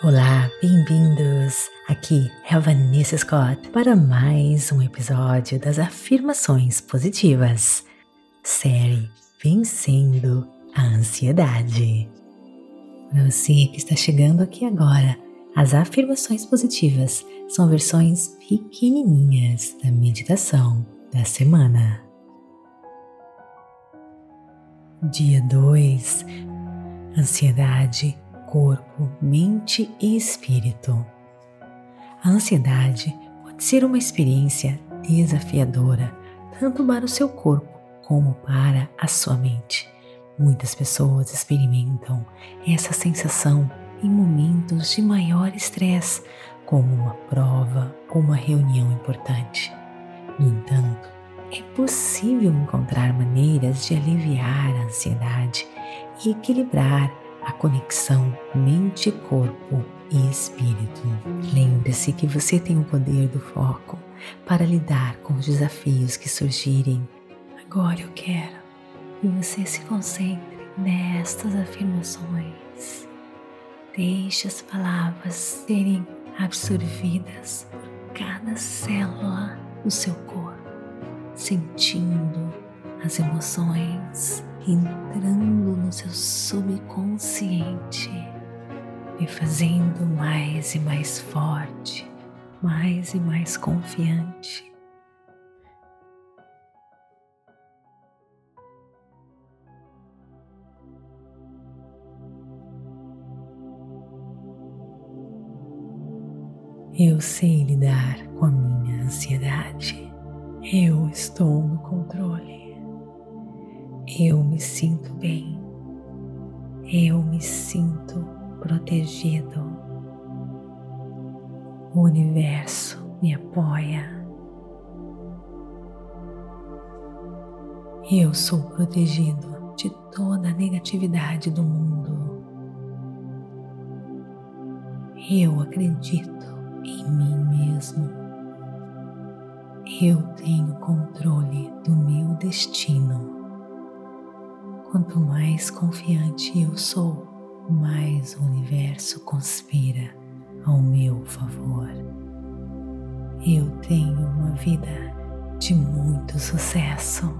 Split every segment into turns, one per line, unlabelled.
Olá, bem-vindos! Aqui é a Vanessa Scott para mais um episódio das Afirmações Positivas. Série Vencendo a Ansiedade. Para você que está chegando aqui agora, as afirmações positivas são versões pequenininhas da meditação da semana. Dia 2 Ansiedade corpo, mente e espírito. A ansiedade pode ser uma experiência desafiadora tanto para o seu corpo como para a sua mente. Muitas pessoas experimentam essa sensação em momentos de maior estresse, como uma prova ou uma reunião importante. No entanto, é possível encontrar maneiras de aliviar a ansiedade e equilibrar a conexão mente, corpo e espírito. Lembre-se que você tem o poder do foco para lidar com os desafios que surgirem. Agora eu quero que você se concentre nestas afirmações. Deixe as palavras serem absorvidas por cada célula do seu corpo, sentindo as emoções entrando no seu subconsciente e fazendo mais e mais forte, mais e mais confiante. Eu sei lidar com a minha ansiedade. Eu estou no controle. Eu me sinto bem, eu me sinto protegido. O universo me apoia. Eu sou protegido de toda a negatividade do mundo. Eu acredito em mim mesmo. Eu tenho controle do meu destino. Quanto mais confiante eu sou, mais o universo conspira ao meu favor. Eu tenho uma vida de muito sucesso.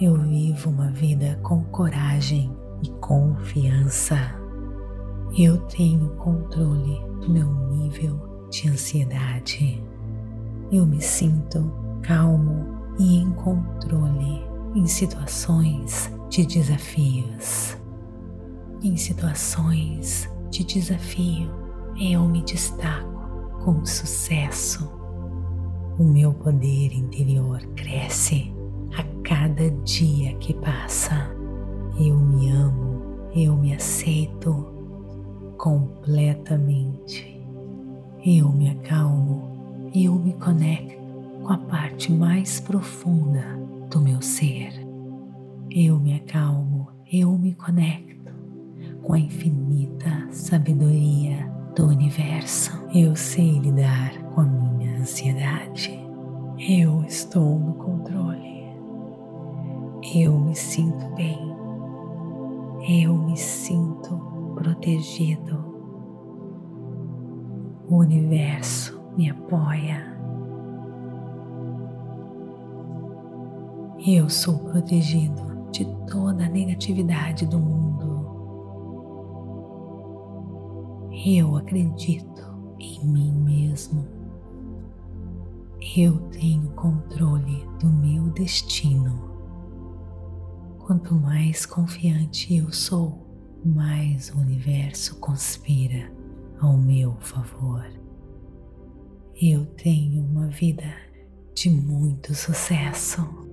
Eu vivo uma vida com coragem e confiança. Eu tenho controle do meu nível de ansiedade. Eu me sinto calmo e em controle em situações de desafios. Em situações de desafio, eu me destaco com sucesso. O meu poder interior cresce a cada dia que passa. Eu me amo, eu me aceito completamente. Eu me acalmo, eu me conecto com a parte mais profunda do meu ser. Eu me acalmo, eu me conecto com a infinita sabedoria do universo. Eu sei lidar com a minha ansiedade. Eu estou no controle. Eu me sinto bem. Eu me sinto protegido. O universo me apoia. Eu sou protegido de toda a negatividade do mundo. Eu acredito em mim mesmo. Eu tenho controle do meu destino. Quanto mais confiante eu sou, mais o universo conspira ao meu favor. Eu tenho uma vida de muito sucesso.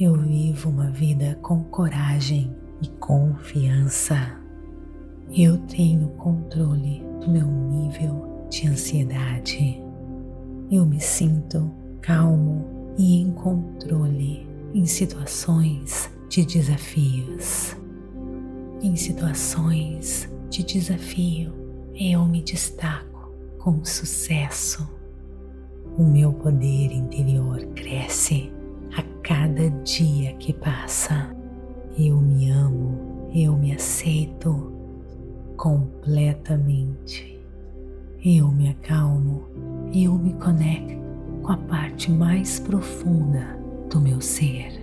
Eu vivo uma vida com coragem e confiança. Eu tenho controle do meu nível de ansiedade. Eu me sinto calmo e em controle em situações de desafios. Em situações de desafio, eu me destaco com sucesso. O meu poder interior cresce cada dia que passa. Eu me amo, eu me aceito completamente. Eu me acalmo, eu me conecto com a parte mais profunda do meu ser.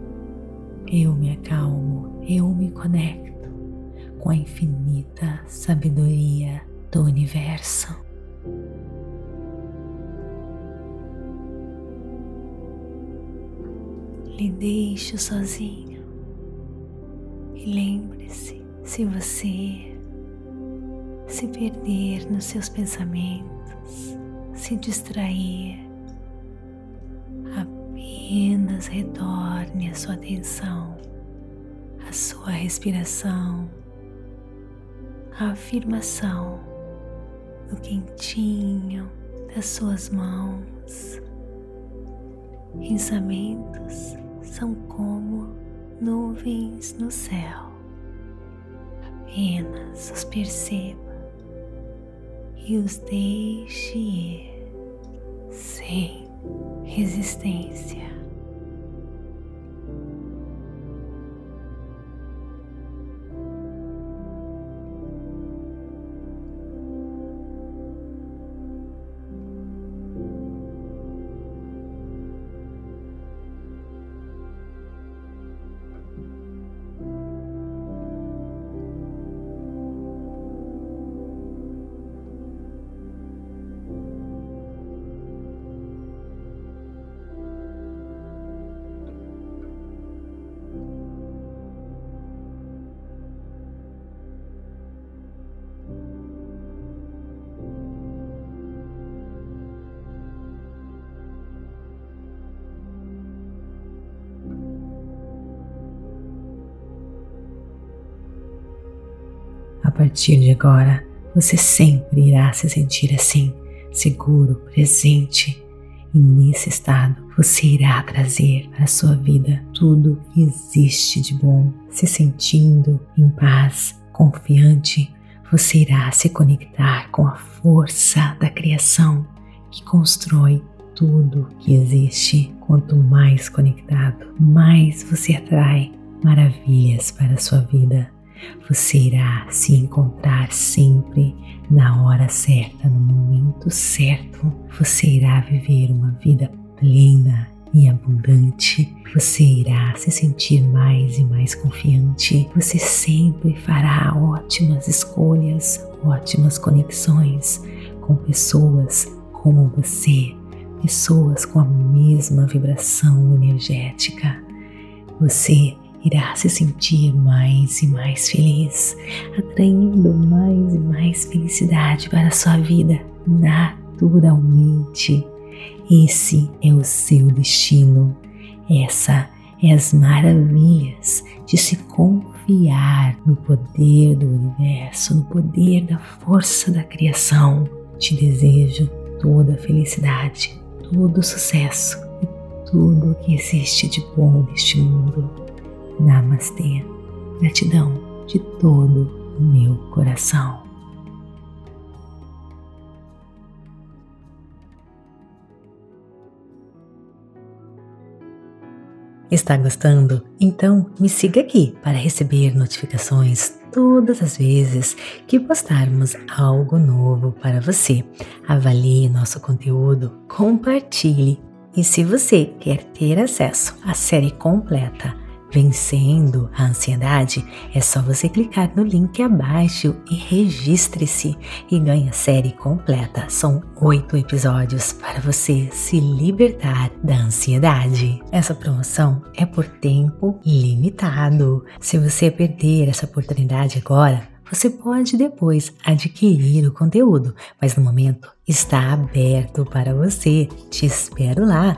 Eu me acalmo, eu me conecto com a infinita sabedoria do universo. Lhe deixo sozinho e lembre-se: se você se perder nos seus pensamentos, se distrair, apenas retorne a sua atenção à sua respiração, à afirmação do quentinho das suas mãos. Pensamentos são como nuvens no céu. Apenas os perceba e os deixe ir sem resistência. Partir de agora, você sempre irá se sentir assim, seguro, presente. E nesse estado, você irá trazer para a sua vida tudo que existe de bom, se sentindo em paz, confiante. Você irá se conectar com a força da criação que constrói tudo que existe. Quanto mais conectado, mais você atrai maravilhas para a sua vida você irá se encontrar sempre na hora certa, no momento certo. Você irá viver uma vida plena e abundante. Você irá se sentir mais e mais confiante. Você sempre fará ótimas escolhas, ótimas conexões com pessoas como você, pessoas com a mesma vibração energética. Você irá se sentir mais e mais feliz, atraindo mais e mais felicidade para a sua vida naturalmente. Esse é o seu destino. Essa é as maravilhas de se confiar no poder do universo, no poder da força da criação. Te desejo toda a felicidade, todo o sucesso e tudo o que existe de bom neste mundo. Namastê. Gratidão de todo o meu coração. Está gostando? Então me siga aqui para receber notificações todas as vezes que postarmos algo novo para você. Avalie nosso conteúdo, compartilhe e se você quer ter acesso à série completa vencendo a ansiedade, é só você clicar no link abaixo e registre-se e ganhe a série completa. São oito episódios para você se libertar da ansiedade. Essa promoção é por tempo limitado. Se você perder essa oportunidade agora, você pode depois adquirir o conteúdo, mas no momento está aberto para você. Te espero lá